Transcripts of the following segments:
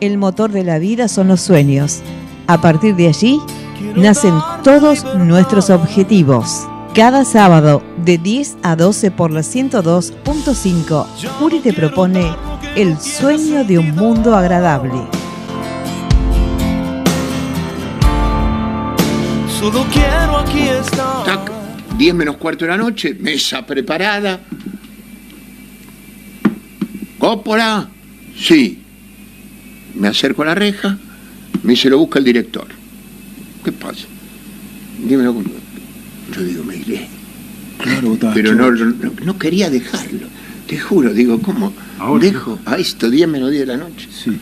El motor de la vida son los sueños. A partir de allí nacen todos nuestros objetivos. Cada sábado de 10 a 12 por la 102.5, Uri te propone el sueño de un mundo agradable. Solo quiero aquí estar. Tac, 10 menos cuarto de la noche, mesa preparada. Cópola, sí. Me acerco a la reja, me dice, lo busca el director. ¿Qué pasa? Dímelo. Yo digo, me iré. Claro, Pero no, chocho. no, no quería dejarlo. Te juro, digo, ¿cómo Ahora. dejo a esto 10 menos 10 de la noche? Sí.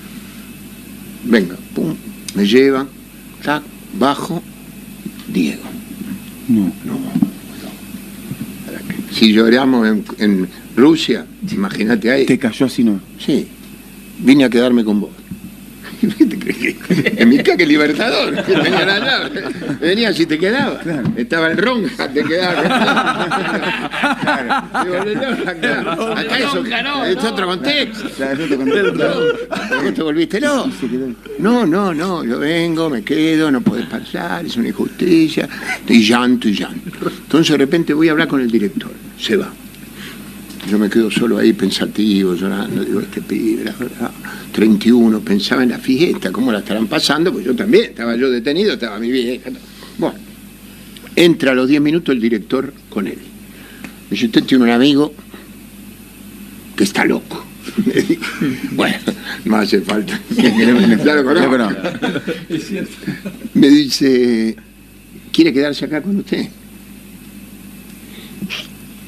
Venga, pum, me llevan, tac, bajo, Diego. No. No, no. Si lloramos en, en Rusia, imagínate ahí. Te cayó así, ¿no? Sí, vine a quedarme con vos. ¿Qué te crees que- En mi caque libertador, que venían allá. Venía si te quedaba. Claro. Estaba en Ronja, te quedaba. Claro. No, acá, acá es, otro- es otro contexto. Claro, yo te conté. ¿Vos te volviste quedó. No, no, no, yo vengo, me quedo, no podés pasar, es una injusticia, y llanto y llanto. Entonces de repente voy a hablar con el director, se va. Yo me quedo solo ahí pensativo, llorando, digo, este pibe, la verdad, 31, pensaba en la fiesta, cómo la estarán pasando, pues yo también, estaba yo detenido, estaba mi vieja. Bueno, entra a los 10 minutos el director con él. Me dice, usted tiene un amigo que está loco. bueno, no hace falta. Me dice, ¿quiere quedarse acá con usted?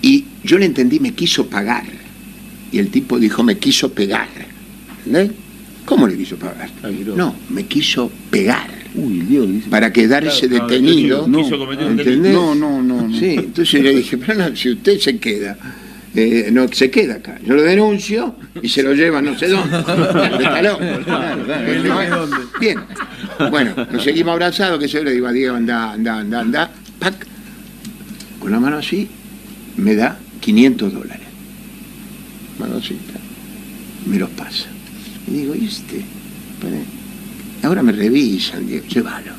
Y yo le entendí, me quiso pagar. Y el tipo dijo, me quiso pegar. ¿Entendés? ¿Cómo le quiso pagar? No, me quiso pegar. Uy, Dios. dice. Para quedarse Claro, detenido. quiso- quiso cometer un delito. ¿entendés? No, no, no, no. Sí, entonces le dije, pero no, si usted se queda, eh, no se queda acá. Yo lo denuncio y se lo lleva no sé dónde. Claro, claro. Bien. Bueno, nos seguimos abrazados, que se le digo a Diego, anda, anda, anda, anda. Pac. Con la mano así, me da 500 dólares. Manocita. Me los pasa. Y digo, ¿y este? Ahora me revisan, Diego, llévalo.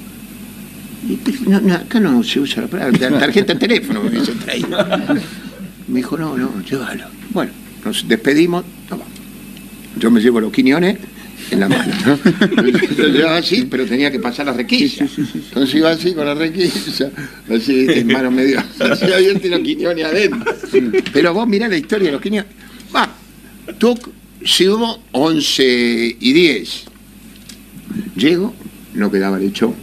No, no, acá no se usa la palabra, la tarjeta de teléfono me dijo, no, no, llévalo. Bueno, nos despedimos, vamos. Yo me llevo los quiñones en la mano, ¿no? Lo llevaba así, pero tenía que pasar la requisa. Entonces iba así con la requisa, así, en mano medio, así abierto y los quiñones adentro. Pero vos mirá la historia de los quiñones. Va, tú, si hubo 11 y 10, llego, no quedaba lechón.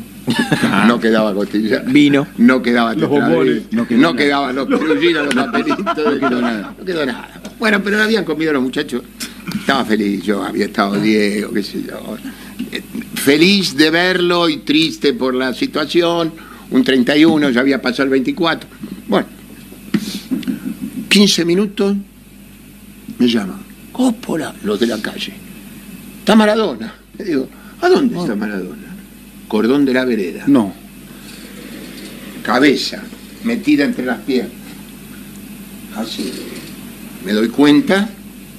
No quedaba costilla. Vino. No quedaba Los bombones. No, No quedó nada. quedaban los perullinos, los papelitos. No quedó nada. No quedó nada. Bueno, pero habían comido los muchachos. Estaba feliz, yo había estado Diego, qué sé yo. Eh, Feliz de verlo y triste por la situación. Un 31, ya había pasado el 24. Bueno, 15 minutos me llaman. Cópola, los de la calle. Está Maradona. Le digo, ¿a dónde está Maradona? Cordón de la vereda No. cabeza metida entre las piernas. Así. Me doy cuenta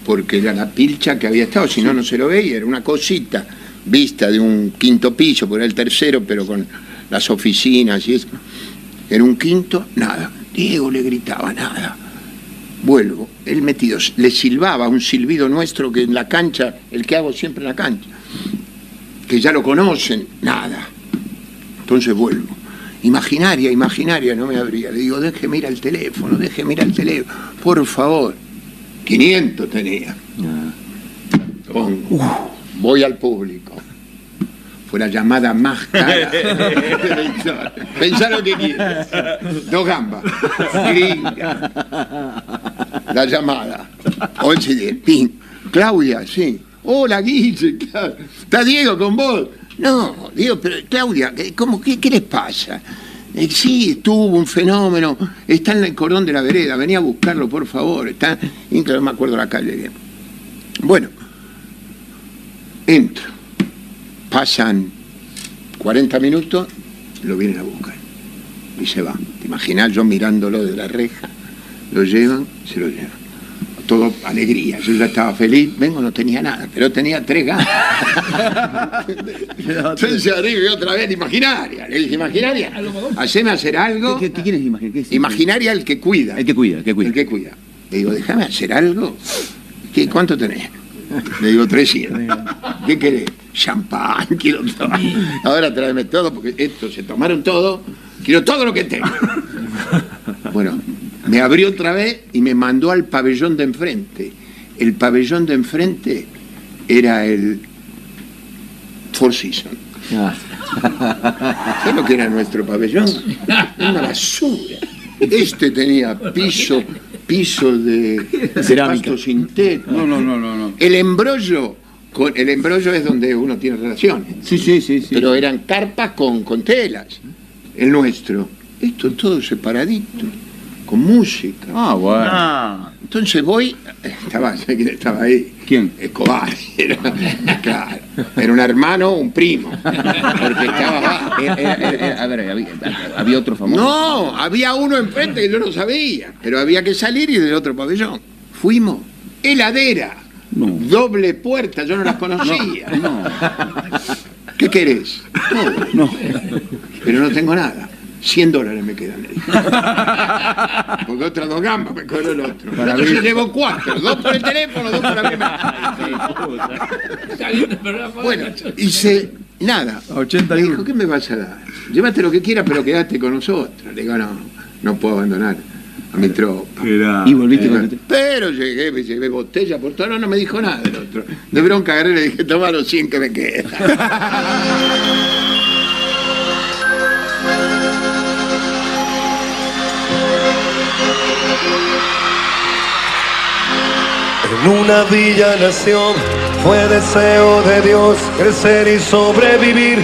porque era la pilcha que había estado, si no, no se lo veía, era una cosita vista de un quinto piso, era el tercero, pero con las oficinas y eso. Era un quinto, nada. Diego le gritaba, nada. Vuelvo, él metido, le silbaba un silbido nuestro que en la cancha, el que hago siempre en la cancha, que ya lo conocen, nada. Entonces vuelvo. Imaginaria, imaginaria, no me abría. Le digo, deje mirar el teléfono, deje mirar el teléfono, por favor. 500 tenía. Pongo. Voy al público. Fue la llamada más cara. Pensá lo que quieras. Dos gambas. Gringa. La llamada. 11 y 10. Pin. Claudia, sí. Hola, Guille. ¿Está Diego con vos? No, Diego, pero Claudia, ¿qué- ¿cómo, qué, qué les pasa? Sí, estuvo un fenómeno. Está en el cordón de la vereda. Venía a buscarlo, por favor. Está. No me acuerdo la calle bien. Bueno, entro. Pasan 40 minutos, lo vienen a buscar. Y se va. ¿Te imaginas yo mirándolo de la reja? Lo llevan, se lo llevan. Todo alegría. Yo ya estaba feliz, vengo, no tenía nada, pero tenía tres ganas. Entonces arriba otra vez, imaginaria. Le dije, imaginaria, haceme hacer algo. ¿Qué, qué. Imaginaria el que cuida. El que cuida, el que cuida. El que cuida. Le digo, déjame hacer algo. ¿Qué, ¿Cuánto tenés? Le digo, 300. ¿Qué querés? Champán, quiero todo. Ahora tráeme todo, porque esto se tomaron todo. Quiero todo lo que tengo. Bueno, me abrió otra vez y me mandó al pabellón de enfrente. El pabellón de enfrente era el Four Seasons. Ah, ¿Sabes lo que era nuestro pabellón? Una basura. Este tenía piso, piso de Cerámica. pasto sintético. No, no, no, no, no. El embrollo, con, el embrollo es donde uno tiene relaciones, Sí, sí, sí, sí. pero eran carpas con, con telas. El nuestro, esto todo separadito, con música. Ah, bueno. Ah, Entonces voy, estaba, ¿sabes quién estaba ahí? ¿Quién? Escobar. Era, claro, era un hermano, un primo. Porque estaba Era- era- a ver, había, había otro famoso. No, había uno enfrente que yo no sabía, pero había que salir y del otro pabellón. Fuimos, heladera, No. doble puerta, yo no las conocía. No. ¿Qué querés? Todo. No. Pero no tengo nada. 100 dólares me quedan. dije. Porque otras dos gambas me cobró el otro. Entonces llevo cuatro, dos por el teléfono, dos por la primera. Bueno, hice nada. 80 Me dijo. ¿qué me vas a dar? Llévate lo que quieras, pero quédate con nosotros. Le digo, no, no puedo abandonar a mi tropa. Y volviste con Eh, Pero llegué, me llevé botella por todo, no, no me dijo nada el otro. De bronca agarré y le dije, toma los 100 que me quedan. En una villa nación fue deseo de Dios crecer y sobrevivir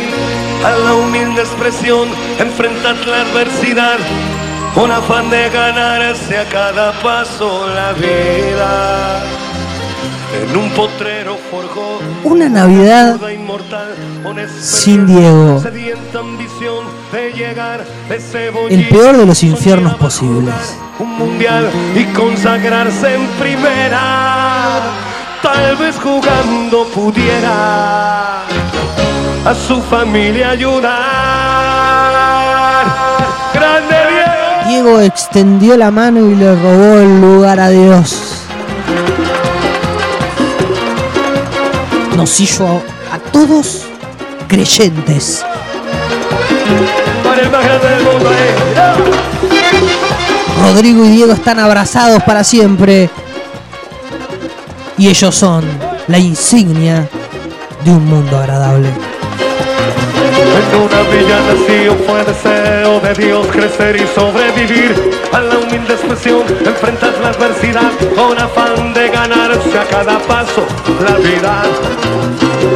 a la humilde expresión, enfrentar la adversidad con afán de ganarse a cada paso la vida. En un potrero forjó Una Navidad inmortal, sin Diego. El peor de los infiernos posibles. Un mundial y consagrarse en primera. Tal vez jugando pudiera a su familia ayudar. Grande Diego. Diego extendió la mano y le robó el lugar a Dios. Nos hizo a todos creyentes. Para el más grande del mundo. eh. Rodrigo y Diego están abrazados para siempre. Y ellos son la insignia de un mundo agradable. En una villa nació fue deseo de Dios crecer y sobrevivir a la humilde expresión, enfrentar la adversidad con afán de ganarse a cada paso la vida.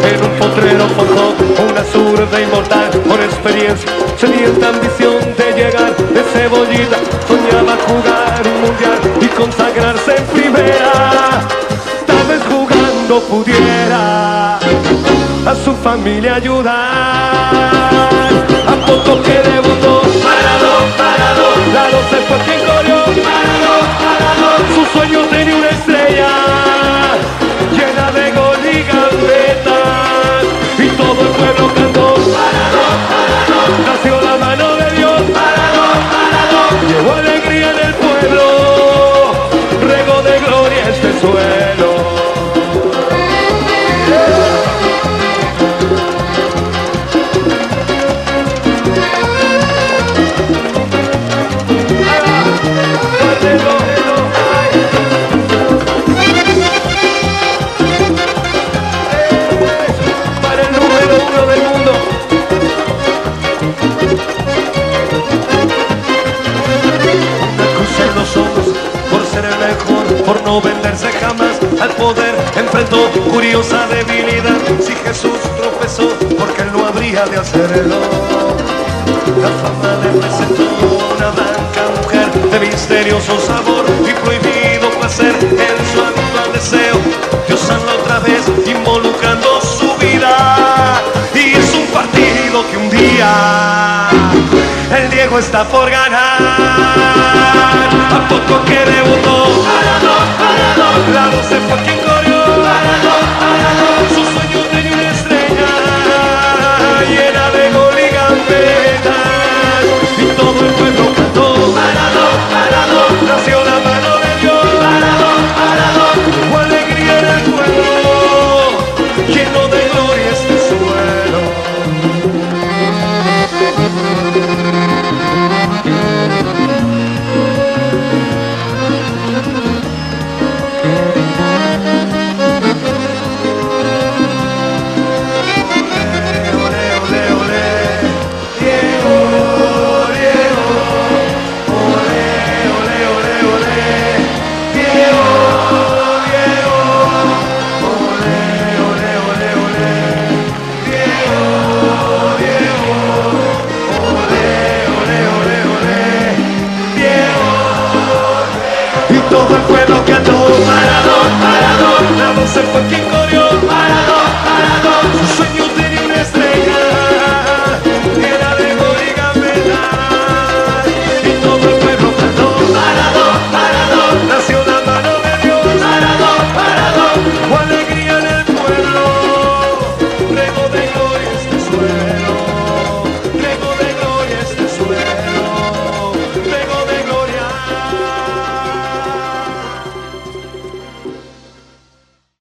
En un potrero forjó una zurda inmortal con experiencia, sedienta ambición de llegar de cebollita, soñaba jugar un mundial y consagrarse en primera. Tal vez jugando pudiera a su familia ayudar. Por no venderse jamás al poder. Enfrentó curiosa debilidad. Si Jesús tropezó, porque él no habría de hacerlo. La fama le presentó una blanca mujer de misterioso sabor y prohibido placer en su actual deseo. Dios habla otra vez involucrando su vida y es un partido que un día el Diego está por ganar. A poco que debutó,